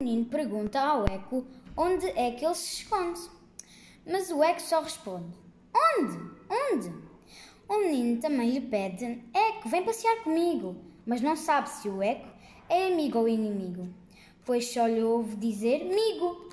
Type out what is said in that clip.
O menino pergunta ao Eco onde é que ele se esconde. Mas o Eco só responde: Onde? Onde? O menino também lhe pede: Eco, vem passear comigo. Mas não sabe se o Eco é amigo ou inimigo, pois só lhe ouve dizer migo.